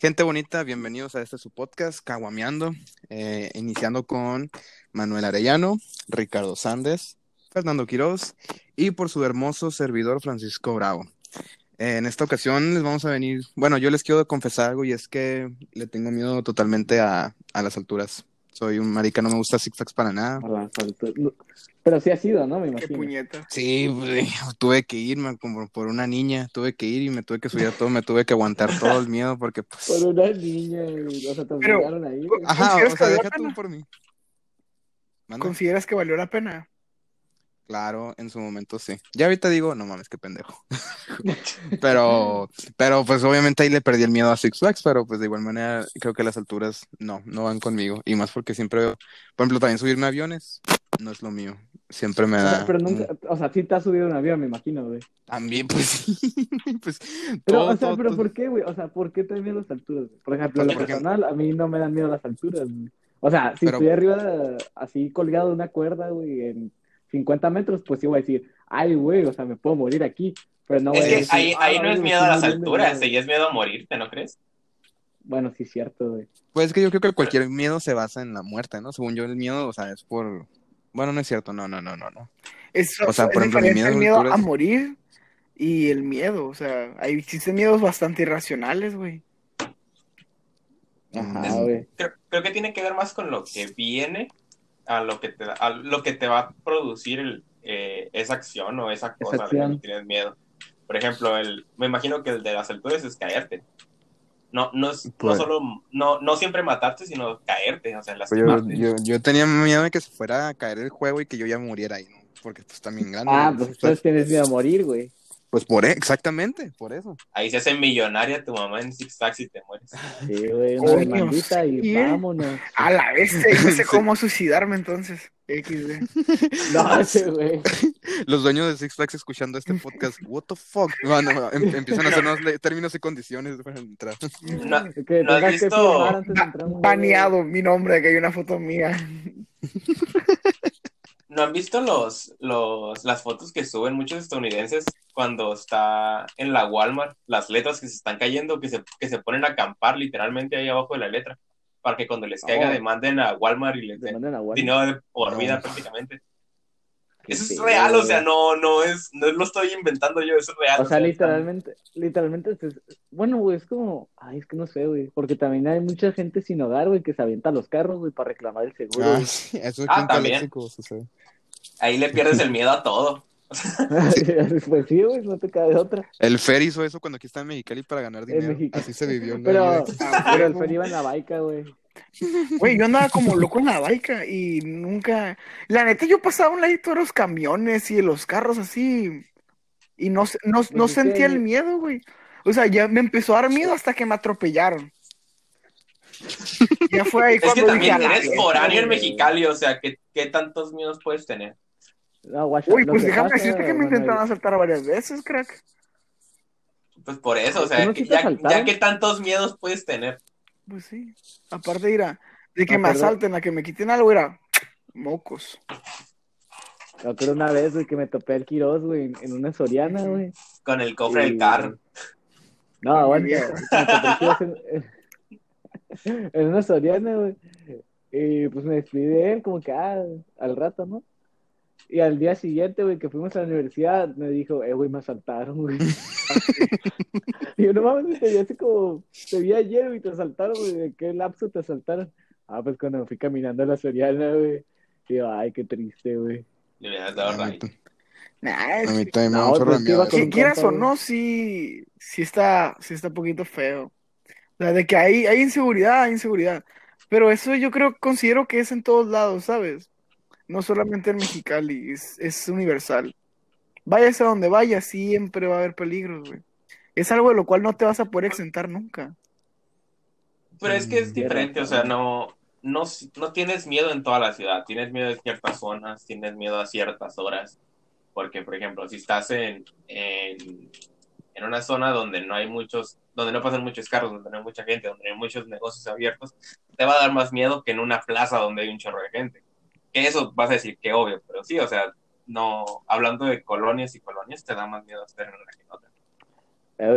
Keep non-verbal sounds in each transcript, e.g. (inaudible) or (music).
Gente bonita, bienvenidos a este su podcast, Caguameando, eh, iniciando con Manuel Arellano, Ricardo Sández, Fernando Quiroz y por su hermoso servidor Francisco Bravo. Eh, en esta ocasión les vamos a venir, bueno, yo les quiero confesar algo y es que le tengo miedo totalmente a, a las alturas. Soy un marica, no me gusta Six Flags para nada. Pero sí ha sido, ¿no? Me Qué imagino. puñeta. Sí, güey, tuve que irme como por una niña, tuve que ir y me tuve que subir a todo, me tuve que aguantar todo el miedo porque pues... Por una niña. O sea, te Pero- obligaron ahí. Ajá, ¿Consideras o sea, deja tú por mí. ¿Consideras que valió la pena? Claro, en su momento sí. Ya ahorita digo, no mames, qué pendejo. (laughs) pero, pero pues obviamente ahí le perdí el miedo a Six Flags, pero pues de igual manera creo que las alturas no, no van conmigo. Y más porque siempre, por ejemplo, también subirme a aviones no es lo mío. Siempre me O da. sea, pero nunca, o sea, sí te has subido a un avión, me imagino, güey. También, pues, (laughs) pues, Pero, todo, o sea, todo, pero todo. ¿por qué, güey? O sea, ¿por qué te dan miedo las alturas? güey? Por ejemplo, en lo personal, a mí no me dan miedo las alturas, güey. O sea, si Pero- estoy arriba, así colgado de una cuerda, güey, en 50 metros, pues sí voy a decir, ay, güey, o sea, me puedo morir aquí. Pero no voy Es a que decir, ahí, ahí "Ah, no es miedo a las alturas, miedo". ahí es miedo a morirte, ¿no crees? Bueno, sí, cierto, güey. Pues es que yo creo que cualquier miedo se basa en la muerte, ¿no? Según yo, el miedo, o sea, es por. Bueno, no es cierto, no, no, no, no, no. Es, O sea, es por ejemplo, mi diferente miedo el a miedo alturas- a morir y el miedo. O sea, hay, existen miedos bastante irracionales, güey. Ajá, Es- güey. Creo, creo que tiene que ver más con lo que viene a lo que te, da- a lo que te va a producir el, eh, esa acción o esa cosa de la que tienes miedo. Por ejemplo, el, me imagino que el de las alturas es caerte. No, no, es, no Pues- solo, no, no siempre matarte, sino caerte, o sea, Pues yo, lastimarte. yo, yo tenía miedo de que se fuera a caer el juego y que yo ya muriera ahí, ¿no? Porque pues también grande. Ah, pues entonces tienes miedo a morir, güey. Pues por e- exactamente, por eso. Ahí se hace millonaria tu mamá en Six Flags y te mueres. Sí, güey, una demandita y vámonos. A la vez, no sé (laughs) cómo suicidarme entonces. XD. (laughs) No, ese güey. (laughs) Los dueños de Six Flags escuchando este podcast, what the fuck. Bueno, em- empiezan a hacernos términos y condiciones para entrar. No, Que ¿No has que visto? antes de entrar juego. baneado mi nombre, que hay una foto mía. ¿No han visto los, los, las fotos que suben muchos estadounidenses cuando está en la Walmart, las letras que se están cayendo, que se, que se ponen a acampar literalmente ahí abajo de la letra, para que cuando les caiga Oh. demanden a Walmart y les den dinero de por vida prácticamente. Eso es Sí, real, o sea, no, no es, no lo estoy inventando yo, eso es real. O sea, literalmente, literalmente, pues, bueno, güey, es como, ay, es que no sé, güey, porque también hay mucha gente sin hogar, güey, que se avienta los carros, güey, para reclamar el seguro. Ah, sí, eso es Ah, también. Ahí le pierdes el miedo a todo. (laughs) pues sí, güey, no te cabe otra. El Fer hizo eso cuando aquí estaba en Mexicali para ganar dinero. Así se vivió. ¿no? (laughs) Pero, pero el Fer iba en la baica, güey. Güey, yo andaba como loco en la baica y nunca. La neta, yo pasaba un ladito de los camiones y de los carros así. Y no, no, no Pues es sentía el miedo, güey. O sea, ya me empezó a dar miedo hasta que me atropellaron. Ya fue ahí (laughs) Es que cuando también "A la eres verga". foráneo en. Mexicali, o sea, ¿qué, qué tantos miedos puedes tener? No, guacha, Uy, pues déjame pasa, decirte que me intentaron asaltar varias veces, crack. Pues por eso, o ¿Tú sea, no que ya, ya que tantos miedos puedes tener. Pues sí. Aparte de ir a, de que me perdón. asalten, a que me quiten algo, era mocos. Me acuerdo una vez, güey, que me topé al Quiroz, güey, en, una Soriana, güey. Con el cofre Y- del carro. No, aguanta. Quiroz en, (laughs) en una Soriana, güey. Y pues me despedí de él, como que, ah, al rato, ¿no? Y al día siguiente, güey, que fuimos a la universidad, me dijo, eh, güey, me asaltaron, güey. (laughs) y yo, no mames, vi así como, te vi ayer, güey, te asaltaron, güey, ¿de qué lapso te asaltaron? Ah, pues cuando me fui caminando a la Soriana, güey. Y yo, ay, qué triste, güey. Le hubieras dado A mí, rayo. Nah, es a mí también me No, pues, un quieras o no, sí, sí está, sí está un poquito feo. O sea, de que hay, hay inseguridad, hay inseguridad. Pero eso yo creo, considero que es en todos lados, ¿sabes? No solamente en Mexicali, es, es universal. Vayas a donde vayas, siempre va a haber peligros, güey. Es algo de lo cual no te vas a poder exentar nunca. Pero es que es Mm, diferente, o sea, no, no, no tienes miedo en toda la ciudad, tienes miedo en ciertas zonas, tienes miedo a ciertas horas. Porque, por ejemplo, si estás en, en, en una zona donde no hay muchos, donde no pasan muchos carros, donde no hay mucha gente, donde no hay muchos negocios abiertos, te va a dar más miedo que en una plaza donde hay un chorro de gente. Que eso vas a decir que obvio, pero sí, o sea, no, hablando de colonias y colonias, te da más miedo estar en una que en otra.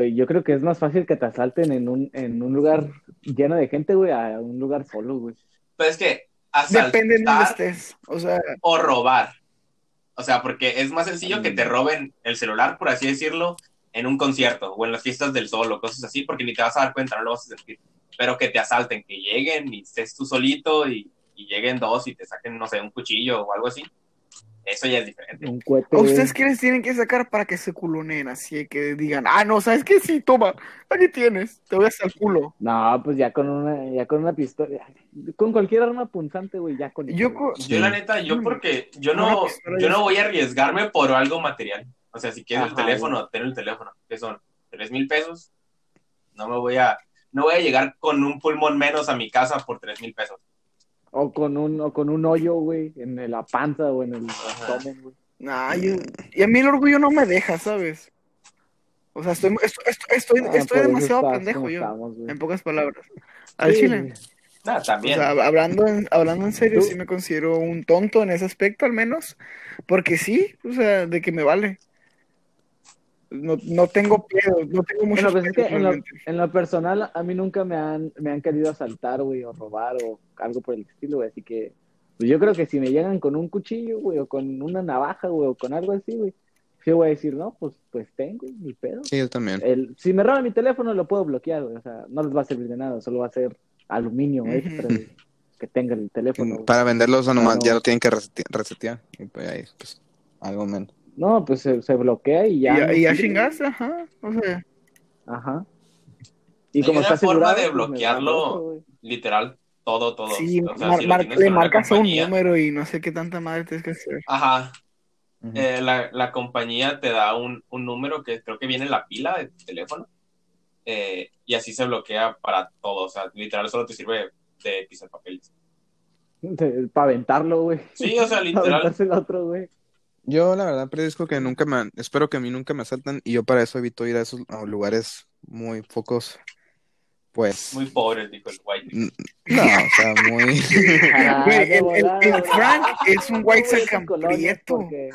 Eh, yo creo que es más fácil que te asalten en un, en un lugar lleno de gente, güey, a un lugar solo, güey. Pero es que asaltar Depende de dónde estés. O sea, o robar. O sea, porque es más sencillo que te roben el celular, por así decirlo, en un concierto o en las fiestas del sol o cosas así, porque ni te vas a dar cuenta, no lo vas a sentir. Pero que te asalten, que lleguen y estés tú solito y, y lleguen dos y te saquen, no sé, un cuchillo o algo así. Eso ya es diferente. Un cohete. ¿a güey. ustedes qué les tienen que sacar para que se culonen? Así que digan, ah, no, ¿sabes qué? Sí, toma, aquí tienes, te voy a hacer el culo. No, pues ya con una, ya con una pistola, con cualquier arma punzante, güey, ya con Yo, eso, Yo la neta, yo porque yo no, yo no voy a arriesgarme por algo material. O sea, si quieres el Ajá, teléfono, ten el teléfono, que son tres mil pesos. No me voy a, no voy a llegar con un pulmón menos a mi casa por tres mil pesos. O con un, o con un hoyo, güey, en la panza o en el abdomen, güey. nah, yo- y a mí el orgullo no me deja, ¿sabes? O sea, estoy, estoy, estoy, estoy, Ah, estoy eso demasiado estás pendejo yo, estamos, en pocas palabras. Al Sí, chile. güey. Nada, O también. sea, hablando en, hablando en serio, ¿Tú? sí me considero un tonto en ese aspecto, al menos. Porque sí, o sea, de que me vale. No, no tengo pedos, no tengo muchos Bueno, pues es que pedos en lo, realmente. en lo personal, a mí nunca me han, me han querido asaltar, güey, o robar o algo por el estilo, güey. Así que, pues yo creo que si me llegan con un cuchillo, güey, o con una navaja, güey, o con algo así, güey, sí voy a decir, no, pues, pues tengo, ni pedo. Sí, yo también. El, si me roban mi teléfono, lo puedo bloquear, güey. O sea, no les va a servir de nada, solo va a ser aluminio Ujú. extra, güey, que tenga el teléfono. güey. Para venderlos nomás No. ya lo tienen que resete- resetear. Y pues ahí, pues, algo menos. No, pues se, se bloquea y ya. y ya chingaste, ajá. O sea, Ajá. Y Hay como una está forma asegurado, de pues, bloquearlo. Literal, todo, todo. sí, O sea, mar- si le marcas un número y no sé qué tanta madre tienes que hacer. Ajá. Eh, la, la compañía te da un, un número que creo que viene en la pila de tu teléfono. eh, y así se bloquea para todo. O sea, literal solo te sirve de pisar papeles. Para aventarlo, güey. Sí, o sea, Para (laughs) literal. el otro, güey. Yo la verdad predisco que nunca me, espero que a mí nunca me asaltan y yo para eso evito ir a esos a lugares muy pocos, pues, Muy pobre, dijo el n- no, o sea, muy, (laughs) Ah, Güey, de el, volada. Frank es un white Güey, esas sacan colonias prieto. porque-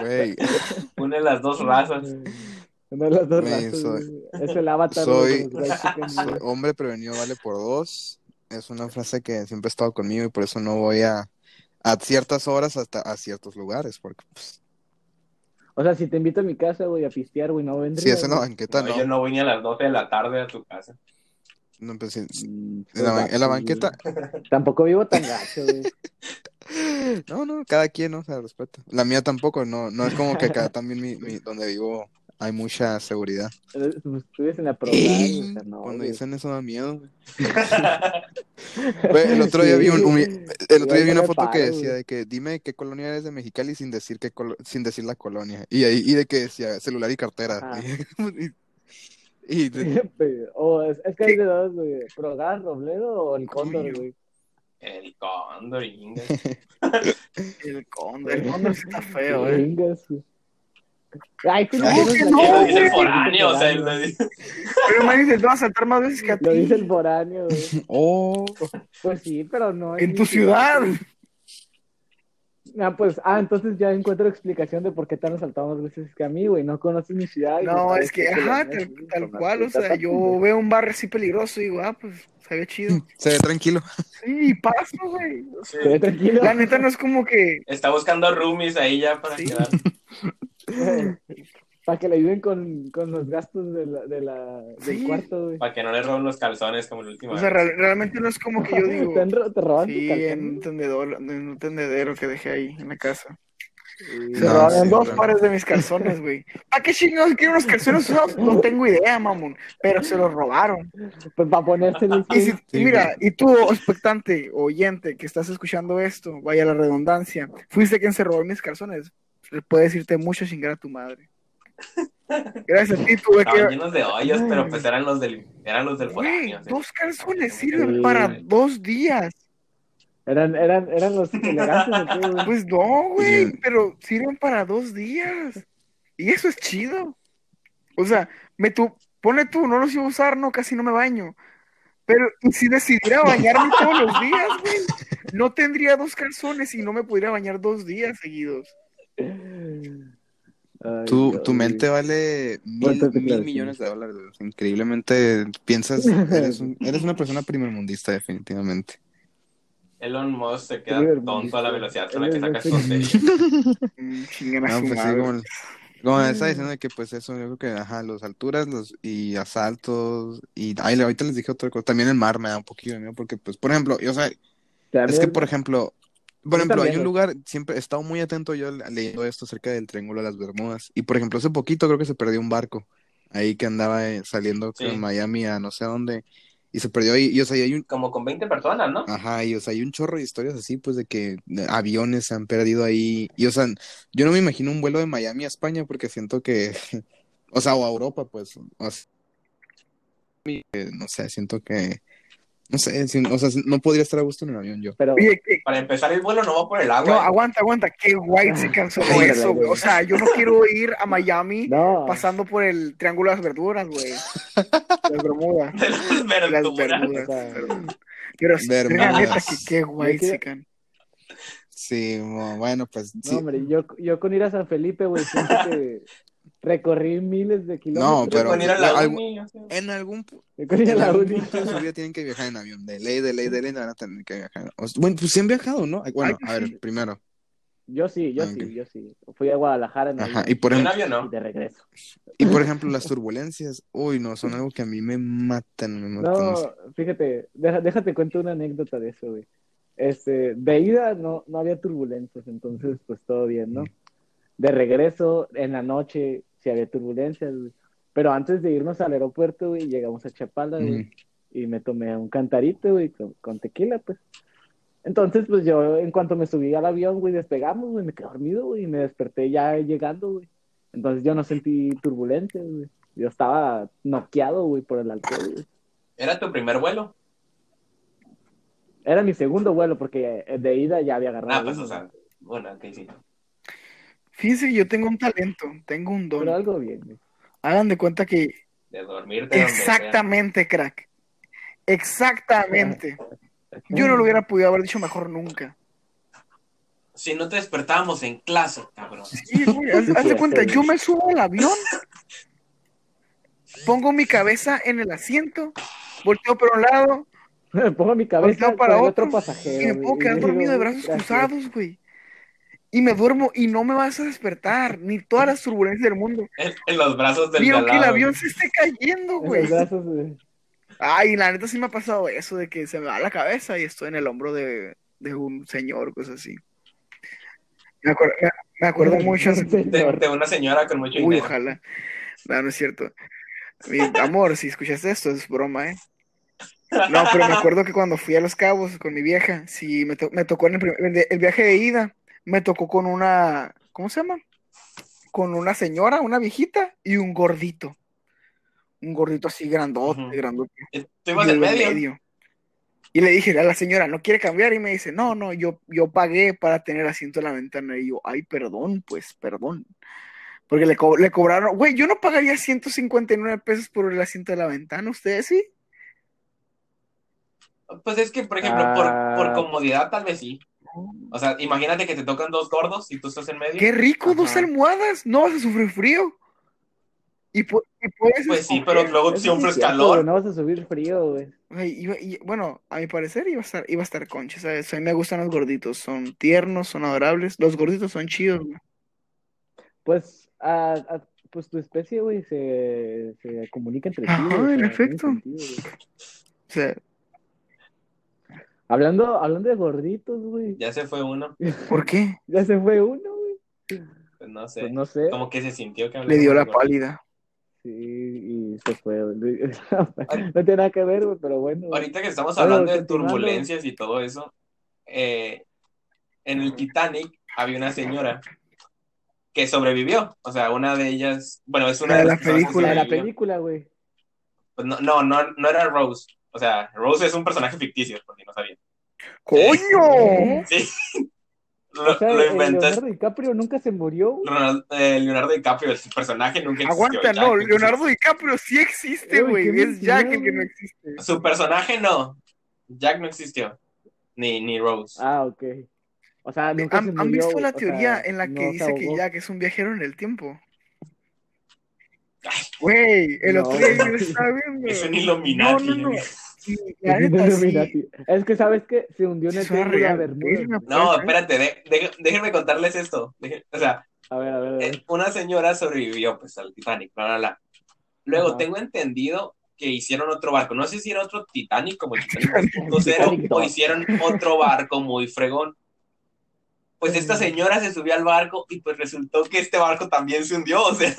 güey, (laughs) Une las dos razas. No las dos Güey, razas, soy-. Es el avatar soy- de los white (laughs) güey. hombre prevenido vale por dos, es una frase que siempre ha estado conmigo y por eso no voy a, a ciertas horas hasta a ciertos lugares, porque pues, O sea, si te invito a mi casa, güey, a pistear, güey, no vendría. si es en la güey. banqueta, No, no, Yo no voy ni a las 12 de la tarde a tu casa. no, pues, sí, sí, Mm, en la, en gacho, banqueta. (laughs) Tampoco vivo tan gacho, güey. (laughs) no, no, cada quien, ¿no? O sea, respeto. La mía tampoco, no, no es como que acá (laughs) también mi, mi- donde vivo hay mucha seguridad. Pues, en la no, Cuando güey. dicen eso da miedo, (laughs) güey. El otro día vi un, un- el otro día vi Yo una foto que decía güey. de que dime qué colonia eres de Mexicali sin decir qué colo- sin decir la colonia. Y ahí y de que decía celular y cartera. Ajá. (laughs) Y, y de- (laughs) o es, es que hay de dos, güey. Progar, Robledo o el Cóndor, güey. El cóndor, Inga. El cóndor, el cóndor está feo, eh. Güey. Ay, tú No, que no, de- dice el foráneo, o sea, dice- Pero man, te va a saltar más veces que a ti. Lo dice el foráneo, güey. oh, Pues sí, pero no. En tu ciudad. Ah, pues, ah, entonces ya encuentro explicación de por qué te han asaltado más veces que a mí, güey. No conoces mi ciudad. No, es que, ajá, tal, cual, o sea, yo veo un barrio así peligroso y digo, ah, pues, se ve chido. se ve tranquilo. Sí, y paso, güey. Sí. güey. tranquilo. La neta no es como que, Está buscando roomies ahí ya para Sí. quedar. (laughs) Para que le ayuden con, con los gastos de la, de la, del cuarto, güey. Para que no le roben los calzones como el último. o sea, real- realmente no es como que yo (laughs) digo, ¿Te, han ro- te roban sí, en un tendedor, en un tendedero que dejé ahí en la casa. Sí. Se No, robaron sí, dos pares de mis calzones, güey. ¿Para qué chingados quieren unos calzones usados? No tengo idea, mamón. Pero se los robaron. Pues para ponérselos. Y, si- güey. y Sí, mira, y tú, expectante, oyente, que estás escuchando esto, vaya la redundancia, fuiste quien se robó mis calzones. Puedes irte mucho chingar a tu madre. Gracias a ti tuve Estaban que. llenos de hoyos, pero pues eran los del, eran los del Güey, foráneo. sí. dos calzones sirven Sí. para dos días. Eran, eran, eran los elegantes. (laughs) Pues no, güey, Sí. pero sirven para dos días. Y eso es chido. O sea, me tu, pone tú, no los iba a usar, no, casi no me baño. Pero ¿y si decidiera (laughs) bañarme todos los días, güey, no tendría dos calzones y no me pudiera bañar dos días seguidos. Ay, Tu, tu mente vale mil, mil millones de dólares. Increíblemente piensas, eres, un- (laughs) eres una persona primermundista, definitivamente. Elon Musk se queda tonto a la velocidad con la que Él es saca el sus tonterías. (laughs) Mm, No, pues sí, como, como estaba diciendo que pues eso, yo creo que, ajá, los alturas los, y asaltos y, ay, ahorita les dije otra cosa, también el mar me da un poquito de miedo porque pues, por ejemplo, yo, o sea, También- es que por ejemplo, por ejemplo, hay un lugar, siempre he estado muy atento yo leyendo esto acerca del Triángulo de las Bermudas y por ejemplo, hace poquito creo que se perdió un barco ahí que andaba eh, saliendo Sí. de Miami a no sé dónde y se perdió ahí y o sea, y hay un Como con 20 personas, ¿no? Ajá, y o sea, hay un chorro de historias así, pues, de que aviones se han perdido ahí. Y o sea, yo no me imagino un vuelo de Miami a España porque siento que, (laughs) o sea, o a Europa, pues, o sea, no sé, siento que, no sé, si- o sea, no podría estar a gusto en un avión yo. Pero, Oye, ¿qué- Para empezar, el vuelo no va por el no, agua. aguanta, aguanta. Qué guay se cansó Ándale, eso, güey. O sea, yo no quiero ir a Miami (laughs) no, pasando por el Triángulo de las Verduras, güey. (laughs) Las Bermudas. De las Las verduras. Bermudas. Perdón. Pero la neta, que qué guay se can. Sí, bueno, pues, no, sí. hombre, yo, yo con ir a San Felipe, güey, siento que recorrí miles de kilómetros. pero- Con ir a la algo- uni, o sea. En algún, en la algún punto de su vida tienen que viajar en avión, de ley, de ley, de ley, van a tener que viajar. O sea, bueno, pues sí han viajado, ¿no? Bueno, a ver, primero. Yo sí, yo Ah, sí, yo sí. Fui a Guadalajara en Ajá, avión y por En ejemplo, avión y no. de regreso. y por ejemplo, las turbulencias, uy, no, son algo que a mí me matan, me matan. No, fíjate, deja- déjate cuento una anécdota de eso, güey. Este, de ida no, no había turbulencias, entonces pues todo bien, ¿no? De regreso, en la noche, sí había turbulencias, güey. Pero antes de irnos al aeropuerto, güey, llegamos a Chapala, güey, y me tomé un cantarito, güey, con, con tequila, pues. Entonces, pues yo, en cuanto me subí al avión, güey, despegamos, güey, me quedé dormido, güey, y me desperté ya llegando, güey. Entonces yo no sentí turbulencias, güey. Yo estaba noqueado, güey, por el alcohol, güey. ¿Era tu primer vuelo? Era mi segundo vuelo porque de ida ya había agarrado. Ah, pues, uno, o sea, bueno, ok, sí. Fíjense que yo tengo un talento, tengo un don. Pero algo bien. güey. Hagan de cuenta que De dormirte exactamente, crack. Exactamente. (laughs) Yo no lo hubiera podido haber dicho mejor nunca. Si no te despertábamos en clase, cabrón. Sí, güey, haz, haz de cuenta, yo me subo al avión, pongo mi cabeza en el asiento, volteo para un lado (laughs) Pongo mi cabeza Volteo para otro, otro pasajero. y me puedo quedar dormido de brazos gracias. cruzados, güey. Y me duermo y no me vas a despertar, ni todas las turbulencias del mundo. En, en los brazos del de al aunque el avión se esté cayendo, En güey. los brazos, güey. Ay, la neta sí me ha pasado eso de que se me va la cabeza y estoy en el hombro de, de un señor, cosas así. Me acuerdo, me, me acuerdo mucho. De, de una señora con mucho Uy, dinero. ojalá. No, no es cierto. Mi amor, si escuchaste esto, es broma, ¿eh? No, pero me acuerdo que cuando fui a Los Cabos con mi vieja, sí, me, to- me tocó en el, de- el viaje de ida, me tocó con una, ¿cómo se llama? Con una señora, una viejita y un gordito. Un gordito así grandote, grandote. Ibas Yo en iba medio. Y le dije a la señora, ¿no quiere cambiar? Y me dice, no, no, yo, yo pagué para tener asiento en la ventana. Y yo, ay, perdón, pues, perdón. Porque le, co- le cobraron, güey, yo no pagaría 159 pesos por el asiento de la ventana, ¿ustedes sí? Pues es que, por ejemplo, Ah. por, por comodidad tal vez sí. O sea, imagínate que te tocan dos gordos y tú estás en medio. Qué rico, dos almohadas, no vas a sufrir frío. Y, pu- y puedes Pues sí, pero luego Eso sí siempre es calor. No vas a subir frío, güey. Y- bueno, a mi parecer iba a estar, iba a estar concha, ¿sabes? A mí me gustan los gorditos, son tiernos, son adorables. Los gorditos son chidos, güey. Pues, a, a- pues tu especie, güey, se, se comunica entre sí. O en efecto. O sea, Hablando, hablando de gorditos, güey. Ya se fue uno. (laughs) ¿por qué? Ya se fue uno, güey. Pues no sé. Pues no sé. Como que se sintió que Le dio la pálida. Sí, y se fue. (laughs) No tiene nada que ver, güey, pero bueno. güey. Ahorita que estamos Bueno, hablando de turbulencias y todo eso, eh, en el Titanic había una señora que sobrevivió. O sea, una de ellas, bueno, es una La de de las la película. De la película, güey. Pues no, no, no, no era Rose. O sea, Rose es un personaje ficticio, por si no sabían. ¡Coño! ¿Eh? Sí. (laughs) Lo, O sea, lo el inventó Leonardo DiCaprio nunca se murió, güey. Ronald- eh, Leonardo DiCaprio, su personaje nunca existió. Aguanta, Jack no, Leonardo DiCaprio sí existe, güey. Es Jack el que no existe. Su personaje no. Jack no existió. Ni, ni Rose. Ah, ok. O sea, nunca ¿Han, se han visto la O teoría sea, en la que no dice que. Jack es un viajero en el tiempo? Güey, el No, otro día yo estaba viendo. Es un Illuminati. No, no, no. Sí, la Es un neta, sí. Illuminati. Es que sabes que se hundió en el triángulo de Bermuda. No, ¿eh? espérate, de- de- déjenme contarles esto. Deje- o sea, A ver, a ver, a ver. eh, una señora sobrevivió pues al Titanic, bla, bla, bla. Luego Ajá. tengo entendido que hicieron otro barco. No sé si era otro Titanic como el Titanic 2.0 Titanic o 2. hicieron otro barco muy fregón. Pues esta señora se subió al barco y pues resultó que este barco también se hundió, o sea,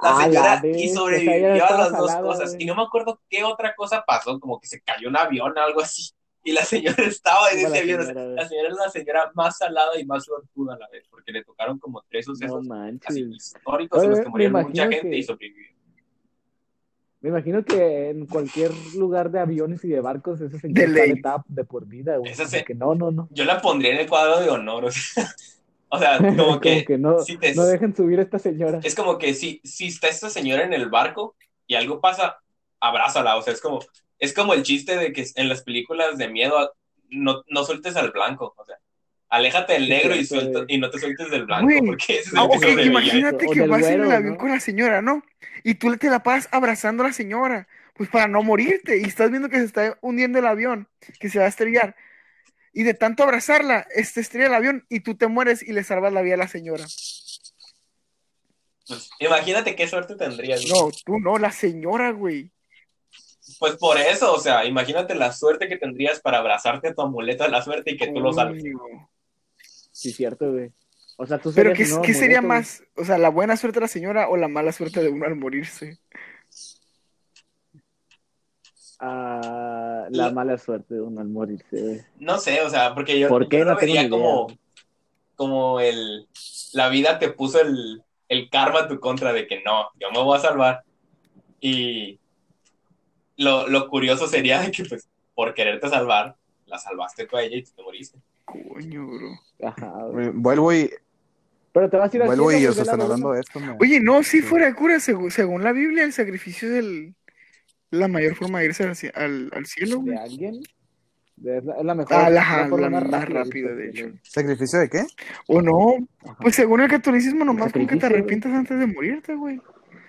la señora la y sobrevivió a las dos salada, cosas. Y no me acuerdo qué otra cosa pasó, como que se cayó un avión o algo así. Y la señora (laughs) estaba en ese la avión. la señora es la señora más salada y más suertuda a la vez, porque le tocaron como tres No sucesos así manches. históricos en los que me murieron mucha imagino gente que- y sobrevivió. Me imagino que en cualquier lugar de aviones y de barcos, esa De señora ley. está etapa de por vida, güey. Esa se- que no, no, no. Yo la pondría en el cuadro de honor, o sea, o sea, (laughs) como Como que, no, si te- no dejen subir a esta señora. es como que si, si está esta señora en el barco y algo pasa, abrázala, o sea, es como, es como el chiste de que en las películas de miedo no, no sueltes al blanco, o sea, aléjate del Sí, negro y, suelta, güey. y no te sueltes del blanco, Güey, porque ese es Ah, el que ok, sobrevive. imagínate que vas en el avión ¿no? con la señora, ¿no? Y tú te la pasas abrazando a la señora, pues para no morirte, y estás viendo que se está hundiendo el avión, que se va a estrellar. Y de tanto abrazarla, este estrella el avión y tú te mueres y le salvas la vida a la señora. Pues, imagínate qué suerte tendrías. güey. No, tú no, la señora, güey. Pues por eso, o sea, imagínate la suerte que tendrías para abrazarte a tu amuleto de la suerte y que tú lo salves. Sí, cierto, güey. O sea, tú Pero ¿qué, sería güey. más? O sea, la buena suerte de la señora o la mala suerte de uno al morirse. Ah, la La- mala suerte de uno al morirse. No sé, o sea, porque yo, ¿Por qué? yo lo No tengo vería como, como el, la vida te puso el, el karma a tu contra de que no, yo me voy a salvar. Y lo, lo curioso sería de que, pues, por quererte salvar, la salvaste tú a ella y tú te moriste. Coño, bro. Ajá, Vuelvo y, Pero te vas a ir al vuelvo y cielo, os güey, están la hablando de esto. me- Oye, no, si Sí. fuera de cura, según, según la Biblia, el sacrificio es el, la mayor forma de irse al, al, al cielo, ¿De alguien? Es, la, es la mejor. Ah, la, la forma la más rápida, rápida, de hecho. ¿Sacrificio de qué? O no, Ajá. pues según el catolicismo, nomás con que te güey. arrepientas antes de morirte, güey.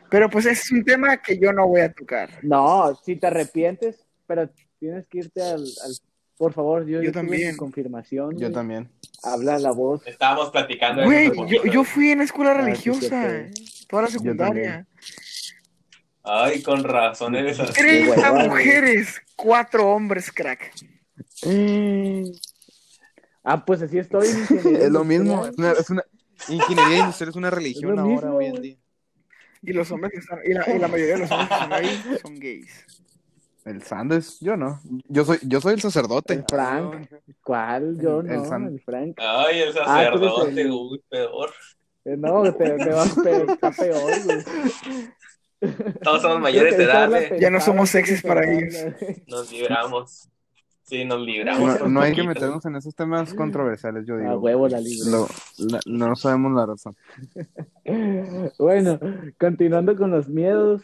Pero pues ese es un tema que yo no voy a tocar. No, si te arrepientes, pero tienes que irte al. al- por favor, yo, Yo también. confirmación. Yo güey. también. Habla la voz. Estábamos platicando Güey, yo, yo fui en escuela Ah, sí, religiosa, toda la secundaria. Ay, con razón eres así. Treinta huevada, güey. mujeres, cuatro hombres, crack. Ah, pues así estoy. (laughs) Es lo mismo. Es una, es una- ingeniería industrial es una religión Es ahora, mismo, hoy en día. Y los hombres que están, y la, y la mayoría de los hombres que están ahí son gays. El Sanders, yo no. Yo soy, yo soy el sacerdote. El Frank. ¿Cuál? Yo El- el no, San- el Frank. Ay, el Ah, sacerdote, el- uy, peor. Eh, No, te, te va peor, está peor, güey. (laughs) Todos somos (laughs) mayores de edad, eh. Ya no somos sexys para ellos. (laughs) Nos libramos. Sí, nos libramos. No, no hay que meternos en esos temas controversiales, yo digo. A huevo la. Lo- la- no sabemos la razón. (laughs) Bueno, continuando con los miedos.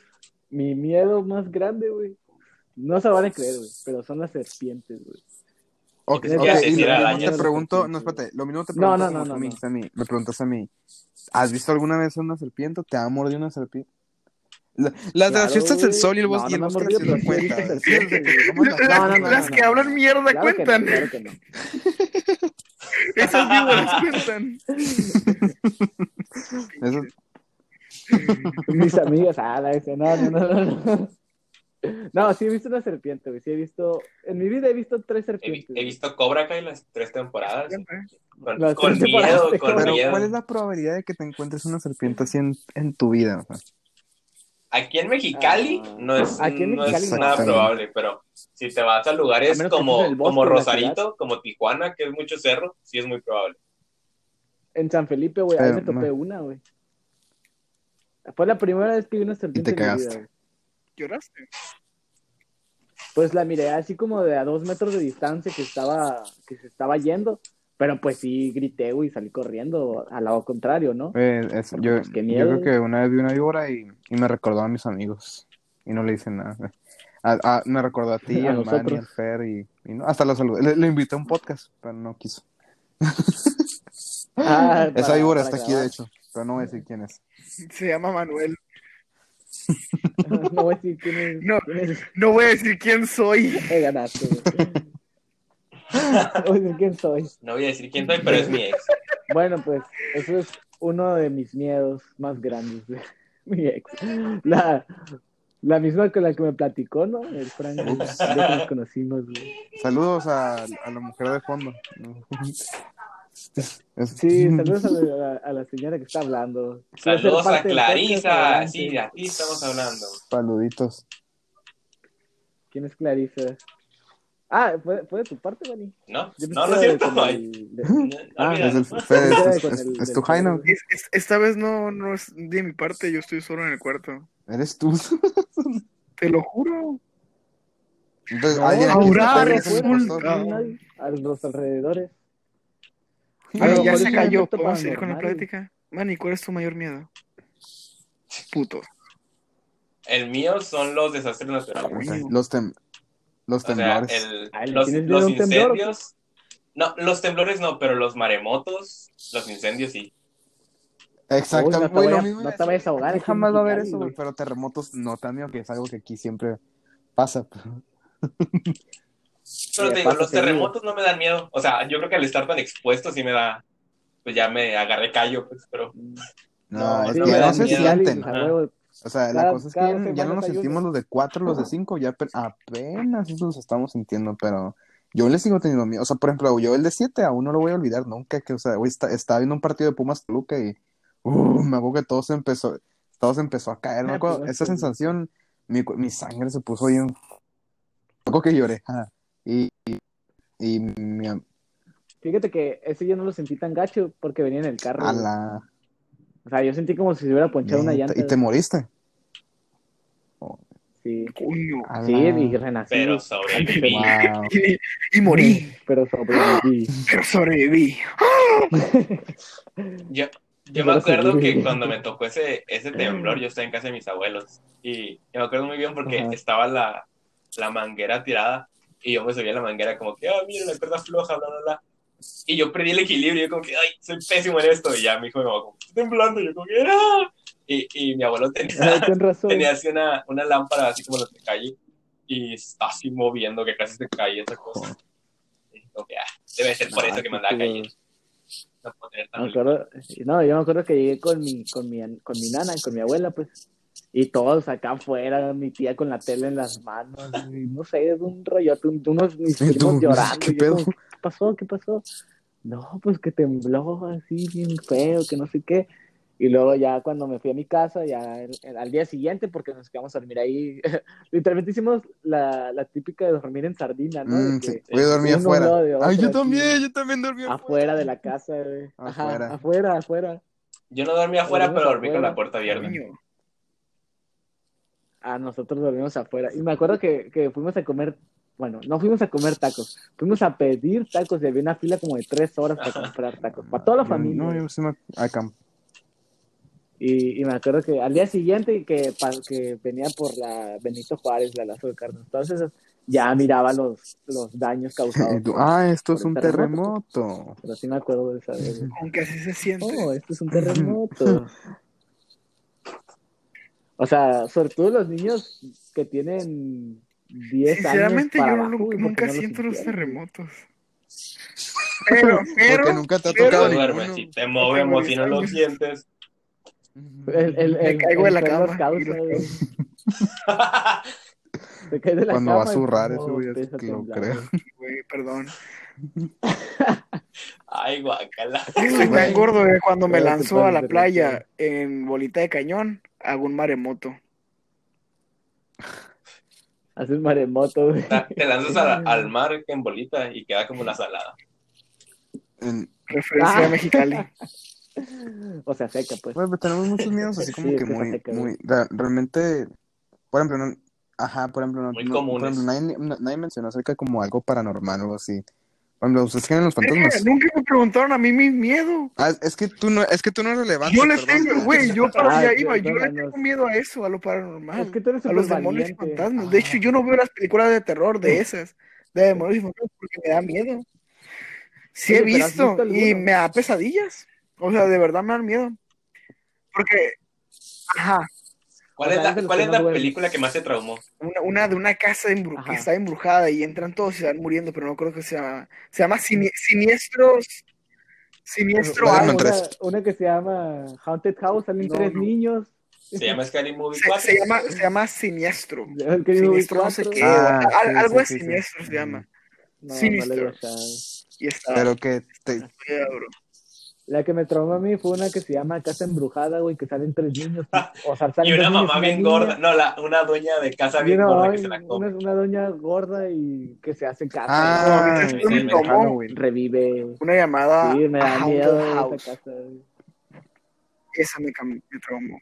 Mi miedo más grande, güey. No se van a creer, güey, pero son las serpientes, güey. Ok, Neta, ok, sí, y lo mismo te pregunto, no, espérate, lo mismo te No, pregunto no, no, no, me no. dijiste a mí, me preguntas a mí, ¿has visto alguna vez una serpiente? ¿Te ha mordido una serpiente? La- las de las Claro, fiestas del sol y el No, bosque, y no he cuentas. visto Sí, serpientes, ¿cómo (laughs) no? No, no, no, las no, que no, hablan no. mierda Claro que no, cuentan. claro que no. (laughs) Esas víboras cuentan. (laughs) Eso- Mis amigas, ah, la ese, no, no, no, no, no. No, sí he visto una serpiente, güey. Sí he visto. En mi vida he visto tres He, serpientes. he güey. visto Cobra Kai las tres temporadas. Con, Las con tres temporadas miedo, de con. Pero, miedo. ¿cuál es la probabilidad de que te encuentres una serpiente así en, en tu vida? O sea, Aquí en Mexicali Ah, no es, aquí en no es no. nada probable, pero si te vas a lugares A como, bosque, como Rosarito, como Tijuana, que es mucho cerro, sí es muy probable. En San Felipe, güey, ahí me topé no. una, güey. Fue la primera vez que vi una serpiente Y te en mi vida. ¿Lloraste? Pues la miré así como de a dos metros de distancia que estaba, que se estaba yendo. Pero pues sí grité, güey, y salí corriendo al lado contrario, ¿no? eh, es- yo, pues, qué yo creo que una vez vi una víbora y, y me recordó a mis amigos y no le hice nada. A- a- me recordó a ti, (laughs) A al Manny, al Fer y, y no, hasta lo saludé. Le, le invité a un podcast, pero no quiso. (laughs) Ah, (laughs) Esa víbora está aquí, de hecho, pero no voy a decir quién es. Se llama Manuel. No voy a decir quién es. No. quién es. No voy a decir quién soy. Eh, ganaste, güey. No voy a decir quién soy. No voy a decir quién soy, pero es mi ex. Bueno, pues eso es uno de mis miedos más grandes de (laughs) mi ex. La, la misma con la que me platicó, ¿no? El Frank, que nos conocimos, güey. Saludos a, a la mujer de fondo. Sí, saludos a la, a la señora que está hablando. Saludos a Clarisa. Sí, de aquí estamos hablando. Saluditos. ¿Quién es Clarisa? Ah, ¿fue, fue de tu parte, Manny? ¿No? No, no (laughs) es que era cierto. Ah. Es, es, es- es tu. Es- es- esta vez no, no es de mi parte, yo estoy solo en el cuarto. Eres tú. Te lo juro. Entonces, No, alguien ahora resulta- a los alrededores. Ya se es cayó. ¿Podemos seguir con la plática? Manny, ¿cuál es tu mayor miedo? Puto. El mío son los desastres naturales. Ah, Los, tem los O sea, temblores. el- Ay, ¿le los, incendios. No, los temblores no, pero los maremotos, los incendios sí. Exactamente. Uy, no te vayas- mismo no iba te vayas a ahogar jamás va a haber eso, güey. Pero terremotos no también, que es algo que aquí siempre pasa. (laughs) Pero te digo, los terremotos no me dan miedo. O sea, yo creo que al estar tan expuesto sí me da. Pues ya me agarré callo, pues, pero. No, No, es no que me no da se miedo. sienten. A. O sea, la cosa es que ya, no nos sentimos los de cuatro, los de cinco, ya ape- apenas eso los estamos sintiendo, pero yo le sigo teniendo miedo. O sea, por ejemplo, yo el de siete aún no lo voy a olvidar nunca, que, o sea, güey, está- estaba viendo un partido de Pumas Toluca y uh, me acuerdo que todo se empezó, todo se empezó a caer, me Ah, acuerdo, Pumas esa sensación, mi, mi sangre se puso bien, acuerdo que lloré, y, y, y mi, a Fíjate que ese yo no lo sentí tan gacho porque venía en el carro. güey. la, O sea, yo sentí como si se hubiera ponchado una llanta. y te moriste, Sí, Coño. sí, y renací. Pero sobreviví. wow. Y, (laughs) y morí, Pero sobreviví. pero sobreviví. (laughs) Yo, yo me acuerdo que cuando me tocó ese, ese temblor, yo estaba en casa de mis abuelos. Y yo me acuerdo muy bien porque Ajá. estaba la, la manguera tirada. Y yo me subí a la manguera como que, ah, mira, la cuerda floja, bla, bla, bla. Y yo perdí el equilibrio. Yo como que, ay, soy pésimo en esto. Y ya mi hijo me como, estoy temblando. Y yo como que, ¡ah! Y, y mi abuelo tenía, Ay, tenía así una, una lámpara así como las de calle. Y está así moviendo que casi se caía esa cosa. Y como que, ah, debe ser por Ah, eso que me andaba cayendo. No Me acuerdo, no, yo me acuerdo que llegué con mi, con mi, con mi nana, con mi abuela, pues, y todos acá afuera, mi tía con la tele en las manos, y no sé, es un rollote, un- unos mis (laughs) primos llorando. ¿Qué pedo? como, ¿Qué pasó? ¿Qué pasó? No, pues que tembló así, bien feo, que no sé qué. Y luego ya cuando me fui a mi casa, ya el- el- al día siguiente, porque nos quedamos a dormir ahí, (laughs) literalmente hicimos la, la típica de dormir en sardina, ¿no? De Mm, que sí, Voy a dormir afuera. Ay, yo así, también, yo también dormí Afuera de la casa, güey. Ajá, Afuera. afuera, afuera. Yo no dormí afuera, Dormimos pero dormí con afuera. la puerta abierta. Ah, nosotros dormimos afuera. Y me acuerdo que, que fuimos a comer, bueno, no fuimos a comer tacos, fuimos a pedir tacos y había una fila como de tres horas para comprar tacos, para toda la familia. No, yo sí me acá. y, y me acuerdo que al día siguiente que, que venía por la Benito Juárez, la Lazo de Carnes, todas esas, ya miraba los, los daños causados. (laughs) Ah, esto es un terremoto. terremoto. Pero sí me acuerdo de esa vez. (laughs) Aunque así se siente. Oh, esto es un (laughs) terremoto. O sea, sobre todo los niños que tienen 10 años. Sinceramente, yo no- nunca no siento los terremotos. Pero, pero, Porque nunca te ha tocado ninguno. si te movemos y no lo sientes. El, el, Me el- caigo de la cama. Te (laughs) caes de la Cuando va a zurrar eso, güey, lo creo. güey. perdón. (laughs) Ay, guacala. Soy tan gordo que cuando me lanzo a la playa en bolita de cañón, hago un maremoto. Haces maremoto, güey. Te lanzas a- al (laughs) mar en bolita y queda como una salada. En- Referencia Ah. a (laughs) Mexicali. O sea, seca, pues. Bueno, pues tenemos muchos miedos así (laughs) como Sí, que muy, realmente, por ejemplo, no, ajá, por ejemplo, no, Muy no- por comunes. ejemplo, nadie, na- nadie mencionó acerca como algo paranormal o algo así. Por ejemplo, ¿ustedes creen en los fantasmas? Nunca me preguntaron a mí mi miedo. Ah, es que tú no, es que tú no eres relevante. Yo le perdón. tengo, güey, yo para Ah, allá sí, iba, yo le tengo miedo a eso, a lo paranormal. Es que tú eres a los demonios y fantasmas. De hecho, yo no veo las películas de terror de esas, de demonios y fantasmas, porque me da miedo. Sí he pero ¿has visto visto y me da pesadillas. O sea, de verdad me dan miedo. Porque, ajá, ¿Cuál O es sea, la, es cuál es no película que más te traumó? Una, una de una casa embru- que está embrujada y entran todos y se van muriendo, pero no creo que se llama. Se llama Sini- Siniestros. Siniestro algo. tres. Una, una que se llama Haunted House, salen No, tres no. niños. Se llama Scary Movie Se, 4. se llama, se llama Siniestro. (laughs) Siniestro no sé qué. Ah, o- al- sí, algo sí, de sí, sí. siniestro se llama. No, no digo, Y está. Pero que te. La que me traumó a mí fue una que se llama Casa Embrujada, güey, que salen tres niños. (laughs) O sea, salen Y una mamá una bien niña, gorda. No, la, una dueña de casa bien una, gorda que se la una, come. una doña gorda y que se hace casa. Ah, No, me tomó. Revive. Una llamada Sí, me da miedo esa casa. güey. Esa me, me traumó.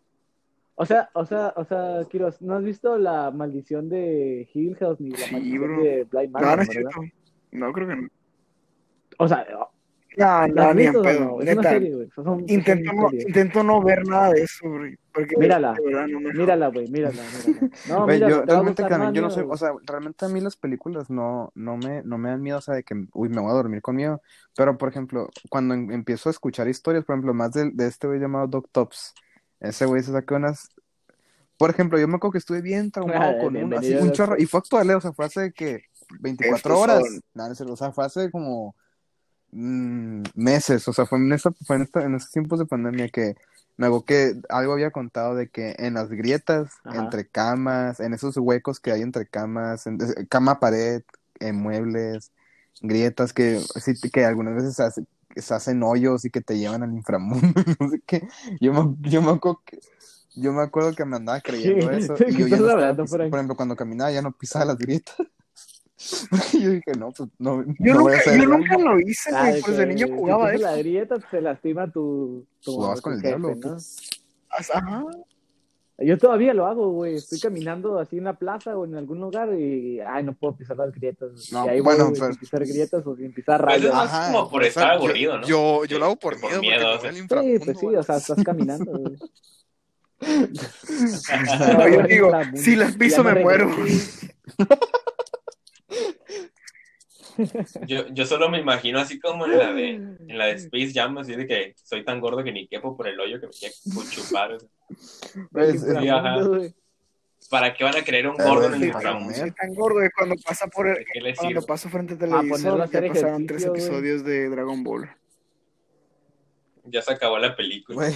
O sea, o sea, o sea, Kiros, ¿no has visto la maldición de Hill House ni la Sí, maldición bro. de Blind No, Manor, no es verdad? cierto. No, creo que no. O sea, No, ¿la no, ni en pedo. no? Es una Neta. serie, güey. Son- Intento no, intento no ver nada de eso. Porque Mírala. de verdad no me Mírala, güey, mírala, mírala. No, Güey, mírala, yo realmente yo no sé, güey. o sea, realmente a mí las películas no, no me, no me dan miedo, o sea, de que, uy, me voy a dormir con miedo, pero por ejemplo, cuando em- empiezo a escuchar historias, por ejemplo, más de, de este güey llamado Doc Tops, ese güey se saca unas, por ejemplo, yo me acuerdo que estuve bien traumado (laughs) con un, así, un chorro, y fue actual, eh, o sea, fue hace que 24 Estos horas, son- nada, o sea, fue hace como mm, meses, o sea, fue en, esa, fue en, esta- en esos tiempos de pandemia que me hago que algo había contado de que en las grietas, Ajá. entre camas, en esos huecos que hay entre camas, en- es- cama, pared, en muebles, grietas que, sí, que algunas veces se, hace- se hacen hoyos y que te llevan al inframundo, (laughs) no sé qué. Yo me, yo me acuerdo que, yo me acuerdo que me andaba creyendo ¿Qué? eso (laughs) ¿De y yo ya no estaba por ejemplo, cuando caminaba ya no pisaba las grietas. Yo dije, no, pues no, Yo no voy a nunca, hacer yo nunca lo hice, güey. Pues de niño si jugaba eso. la grieta, se lastima tu, tu, Jugabas con tu el jefe, diablo, ¿no? Ajá. Yo todavía lo hago, güey. Estoy caminando así en la plaza o en algún lugar y, ay, no puedo pisar las grietas. No, y ahí bueno, voy, pero- sin pisar grietas o sin pisar Pues es más como por estar aburrido, ¿no? Yo, yo lo hago por por miedo, miedo, o me sea. Sí, pues sí, o sea, estás caminando, güey. (laughs) No, yo digo, si las piso Ya me muero. (laughs) Yo, yo solo me imagino así como en la de, en la de Space Jam, así de que soy tan gordo que ni quepo por el hoyo que me quiero chupar. o sea. Del Es- es- Sí, ajá. inframundo, güey. ¿Para qué van a querer un gordo en el inframundo? comer. Soy tan gordo que cuando pasa por el, ¿De qué le cuando sirve? paso frente al ponerlo a televisor, hacer ya pasaron tres ejercicio, güey. episodios de Dragon Ball. Ya se acabó la película.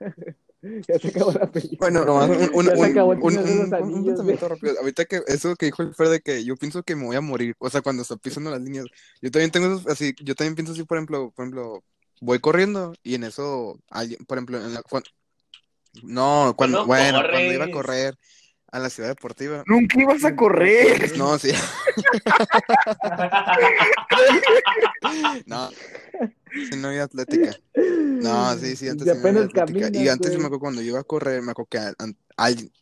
(laughs) (laughs) Ya se acabó la película. Bueno, nomás un, un, (laughs) Ya se un, acabó el un- de los rápido. Ahorita que eso que dijo el Fer de que yo pienso que me voy a morir, o sea, cuando está pisando las líneas, yo también tengo esos, así, yo también pienso así, por ejemplo, por ejemplo, voy corriendo y en eso, alguien, por ejemplo, en la, no, cuando, bueno, cuando iba a correr a la ciudad deportiva, Nunca ibas a correr. (laughs) no, sí, no, no iba atlética, no, sí, sí, antes Y apenas y antes me acuerdo cuando yo iba a correr, me acuerdo que alguien,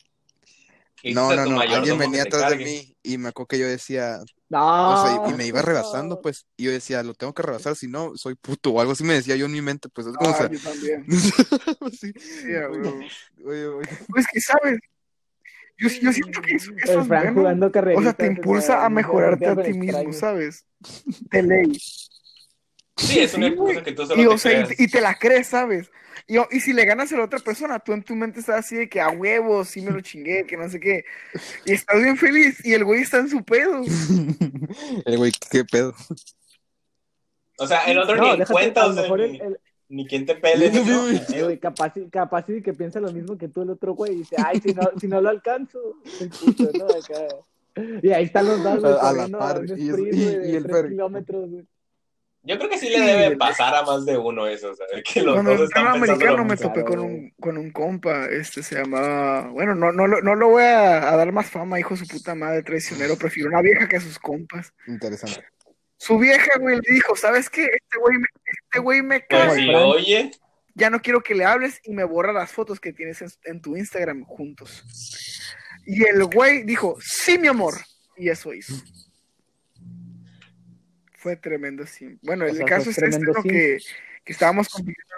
no, no, no, alguien venía atrás de mí y me acuerdo que yo decía, No. O sea, y, y me iba rebasando, pues, y yo decía, lo tengo que rebasar, si no, soy puto, o algo así me decía yo en mi mente, pues, es como, o Ah, sea, yo también. (laughs) sí, oye, oye, Pues que sabes, yo, yo siento que eso, eso es bueno. jugando O sea, te impulsa a mejorarte a ti mismo. ¿sabes? De ley. Sí, es una Sí, cosa que tú solo Y, te o sea, y, creas. y te la crees, ¿sabes? Y, y si le ganas a la otra persona, tú en tu mente estás así de que a huevos, sí me lo chingué, que no sé qué. Y estás bien feliz y el güey está en su pedo. (laughs) el güey, qué pedo. O sea, el otro No, ni cuenta, o lo sea, mejor ni, el, el- ni quien te pele. Sí, ni sí, no. sí. eh, güey, capaz, capaz y que piensa lo mismo que tú el otro güey y dice, ay, si no, si no lo alcanzo, el puto, ¿no? Acá. Y ahí están los dos, güey, A- a la par, y es- y- y el tres kilómetros, güey. Yo creo que sí le debe pasar a más de uno eso, sea, que los Cuando dos están americano me topé con un, con un compa, este se llamaba, bueno, no, no, lo- no lo voy a, a dar más fama, hijo de su puta madre, traicionero, prefiero una vieja que a sus compas. Interesante. Su vieja, güey, le dijo, ¿sabes qué? Este güey me, este güey me Pues si Frank. oye, ya no quiero que le hables y me borra las fotos que tienes en, en tu Instagram juntos. Y el güey dijo, sí, mi amor, y eso hizo. Fue tremendo, sí. Bueno, O el sea, caso es este, sim. que, que estábamos compitiendo.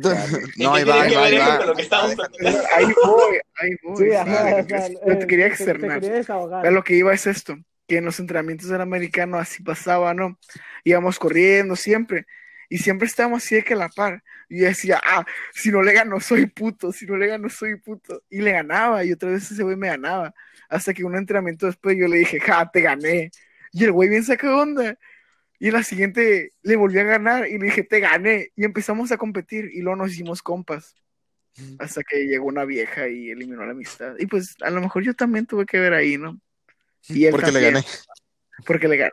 Te- (laughs) ¿Y No, ahí va, ahí va, ahí va. lo voy, ahí voy. Sí, ajá, yo te quería eh, externar. quería. A lo que iba es esto, que en los entrenamientos del americano así pasaba, ¿no? Íbamos corriendo siempre. Y siempre estábamos así de que a la par. Y yo decía, ah, si no le gano, soy puto, si no le gano, soy puto. Y le ganaba, y otra vez ese güey me ganaba. Hasta que un entrenamiento después yo le dije, ja, te gané. Y el güey bien saca onda. Y en la siguiente le volví a ganar y le dije, te gané. Y empezamos a competir y luego nos hicimos compas. Hasta que llegó una vieja y eliminó la amistad. Y pues a lo mejor yo también tuve que ver ahí, ¿no? Y él Porque le gané. Porque le gané.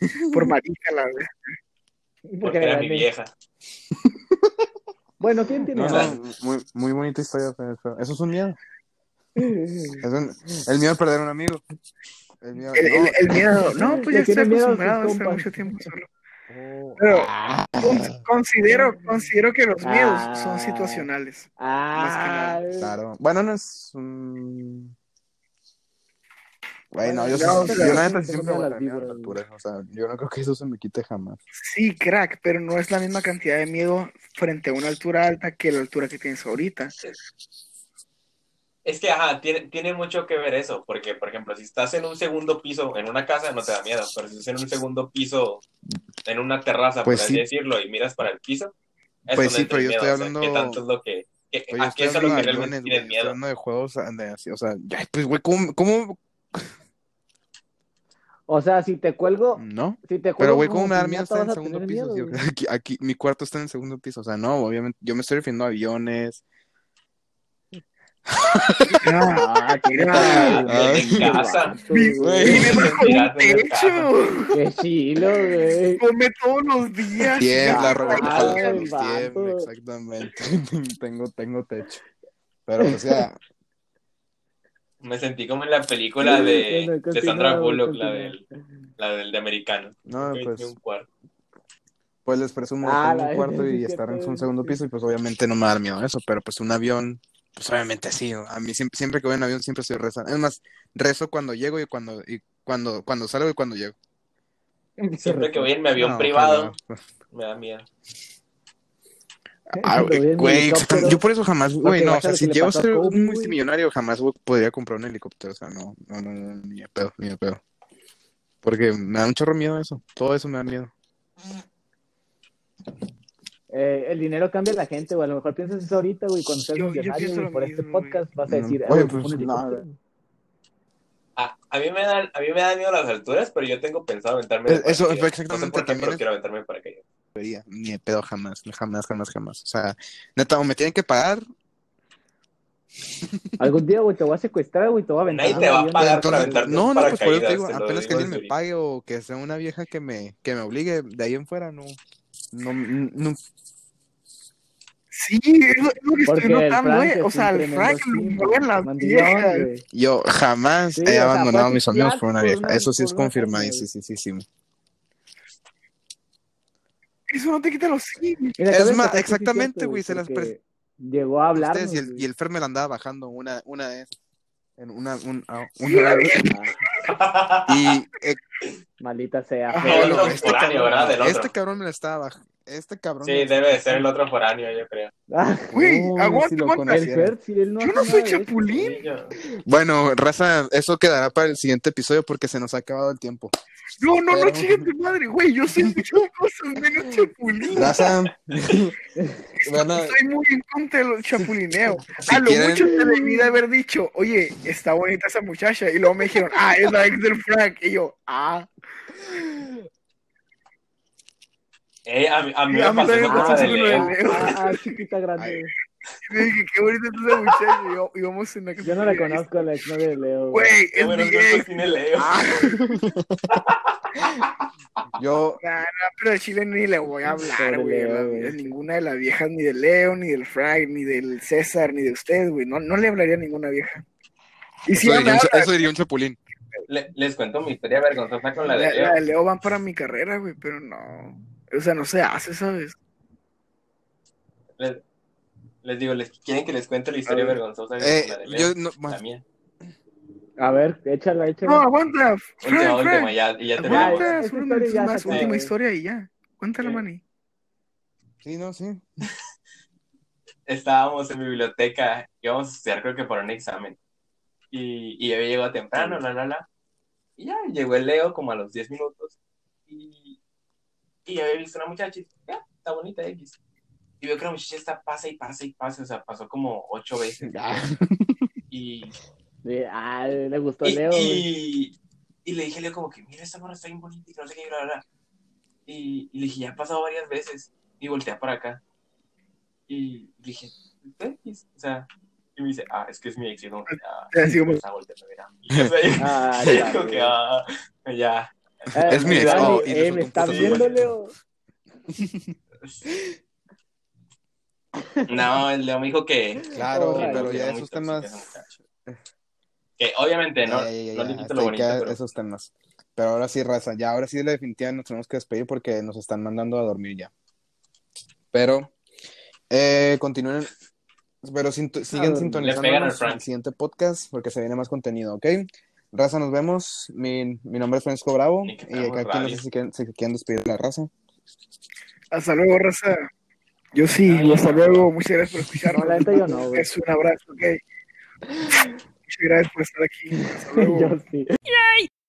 (laughs) Por marica, la verdad. Porque era mi vieja. (laughs) Bueno, ¿quién tiene No, muy, muy bonita historia. Eso es un miedo. (laughs) Es un- el miedo a perder un amigo. El miedo, El, el- no. el miedo, (laughs) no, pues ya estoy acostumbrado a estar mucho tiempo solo. Oh. Pero con- considero, considero que los miedos Ah. son situacionales. Ah, Claro. Bueno, no es Bueno, yo, no, yo la neta siempre voy a las tener miedo a la vibras, altura. O sea, yo no creo que eso se me quite jamás. Sí, crack, pero no es la misma cantidad de miedo frente a una altura alta que la altura que tienes ahorita. Es que, ajá, tiene, tiene mucho que ver eso, porque, por ejemplo, si estás en un segundo piso en una casa, no te da miedo, pero si estás en un segundo piso en una terraza, Pues por así sí. decirlo, y miras para el piso, es Pues sí, pero yo miedo, estoy o sea, hablando- ¿qué tanto es lo que... que- Oye, ¿A estoy qué es a lo hablando que de realmente aviones, tienes güey, miedo? estoy hablando de juegos de así, o sea, ya, pues, güey, ¿cómo, ¿cómo? O sea, si te cuelgo, No. si te cuelgo Pero, güey, ¿cómo me da miedo estar en segundo piso? miedo, aquí, aquí, mi cuarto está en el segundo piso, o sea, no, obviamente, yo me estoy refiriendo a aviones. Ah, qué Ah, en casa. Vive bajo un techo, Qué chilo, güey. come todos los días. Tiembla, Roberto tiembla, exactamente. (laughs) tengo, tengo techo. Pero, pues, ya, Me sentí como en la película de, Bueno, de Sandra Bullock, la del, la del de americano. no, pues, un cuarto. pues les presumo Ah, en un cuarto y estar en un segundo piso y pues obviamente no me da miedo eso, pero pues un avión, pues obviamente sí, a mí siempre, siempre que voy en avión siempre estoy rezando. Es más, rezo cuando llego y cuando, y cuando, cuando salgo y cuando llego. Siempre que voy en mi avión No, privado, me da miedo. Ah, güey, yo por eso jamás, güey, no, o sea, si llego a ser un multimillonario, jamás podría comprar un helicóptero, o sea, no, no, no, no, ni de pedo, ni de pedo. Porque me da un chorro miedo eso, todo eso me da miedo. Eh, el dinero cambia a la gente, güey. A lo mejor piensas eso ahorita, güey. Cuando seas Yo- yo millonario, lo por este güey. podcast, vas a decir, Oye, "Ah, güey, pues, un no, helicóptero". A, a mí me dan, a mí me dan miedo las alturas, pero yo tengo pensado aventarme Es- eso fue exactamente No sé por qué, también pero es- quiero aventarme de paracaídas. Debería, ni de pedo jamás, jamás, jamás, jamás. O sea, neta, me tienen que pagar, (laughs) Algún día, güey, te voy a secuestrar, güey, te voy a aventar. Nadie te va a pagar aventarte no, no, pues por eso te digo, apenas que alguien en me pague o que sea una vieja que me, que me obligue, de ahí en fuera, no, no, no, Sí, es lo, es lo que Porque estoy el notando, eh. es O sea, tremendo Frank lo las viejas. güey. yo jamás Sí, he sea, abandonado a mis amigos por una vieja, una- eso sí es una confirmado, sí, sí, sí, sí. Eso no te quita los sí. Es más, exactamente, güey, se las Llegó a hablar. Y el, y el Fer me la andaba bajando una, una vez, en una, un, una la vez, y eh, Maldita sea. El este, cabrón, este cabrón me la estaba bajando, este cabrón Sí, debe de ser el otro foráneo, yo creo. Ah, Güey, Uy, aguanta, si aguanta. Fer, no Yo no soy chapulín. Sí, Bueno, raza, eso quedará para el siguiente episodio porque se nos ha acabado el tiempo. No, no, no, Pero- chinga tu madre, güey. Yo soy (laughs) muchas cosas menos chapulín. Raza, (laughs) Estoy muy en contra de los chapulineo. Si a lo quieren- mucho te debí de haber dicho, oye, está bonita esa muchacha. Y luego me dijeron, ah, es la ex del Frank. Y yo, ah. Eh, a mí, a mí a me mí pasó me con pasó la de Leo. Ah, ah, chiquita grande. Y dije, qué bonita es esa muchacha. Y yo, íbamos en la Yo no la conozco, la exnovia de Leo. Güey, Qué es bueno mi que ex. tiene Leo. Ah, (laughs) yo, nah, nah, pero de Chile ni le voy a hablar, güey. De ninguna de las viejas, ni de Leo, ni del Frank, ni del César, ni de usted, güey. No, no le hablaría a ninguna vieja. Y si eso, me diría un, habla, eso diría un chapulín. Le- les cuento mi historia vergonzosa con la la, de Leo. la de Leo van para mi carrera, güey, pero no. O sea, no se hace, ¿sabes? Les, les digo, les quieren que les cuente la historia A vergonzosa Eh, la de Leo. yo no, La. A ver, échala, No, échala. aguanta. Frank, Última, última, ya, y ya. Aguanta, historia se última historia y ya. Cuéntala, Sí. Manny. sí, no, sí. (laughs) Estábamos en biblioteca, íbamos a estudiar creo que para un examen. Y, y yo llegó temprano, la, la, la. Y ya, llegó el Leo como a los 10 minutos. Y, y había visto una muchacha y dije, ya, está bonita X. Y veo que la muchacha está pasa y pasa y pasa, o sea, pasó como ocho veces. Ah, Y, Ah, le gustó y, Leo, y, y le dije a Leo como que, mira, esta morra está bien bonita y no sé qué, bla, bla. Y, y le dije, ya ha pasado varias veces. Y voltea para acá. Y le dije, X, o sea, y me dice, ah, es que es mi ex. Y que, ah, (laughs) Así como- está volteando a ver a mí. (laughs) O sea, (laughs) Ah, ya, como que, ah, ya. Eh, Es mi ex, Dani, oh, y eh, me puto viendo. Leo. No, el Leo me dijo que, Claro, pero ya esos temas. Que obviamente no, Ya, ya, ya, no le quito lo bonito, pero esos temas. Pero ahora sí, raza, ya ahora sí, definitivamente nos tenemos que despedir porque nos están mandando a dormir ya. Pero, eh, continúen, pero siguen sintonizándonos Frank. al siguiente podcast porque se viene más contenido, ¿ok? Raza, nos vemos. Mi, mi nombre es Francisco Bravo y acá aquí no sé si quieren, si quieren despedir de la raza. Hasta luego, raza. Yo sí, hasta luego. Muchas gracias por escucharnos. No, la yo no, güey. Es un abrazo, ok. Muchas gracias por estar aquí. Hasta (laughs) luego. Yo sí.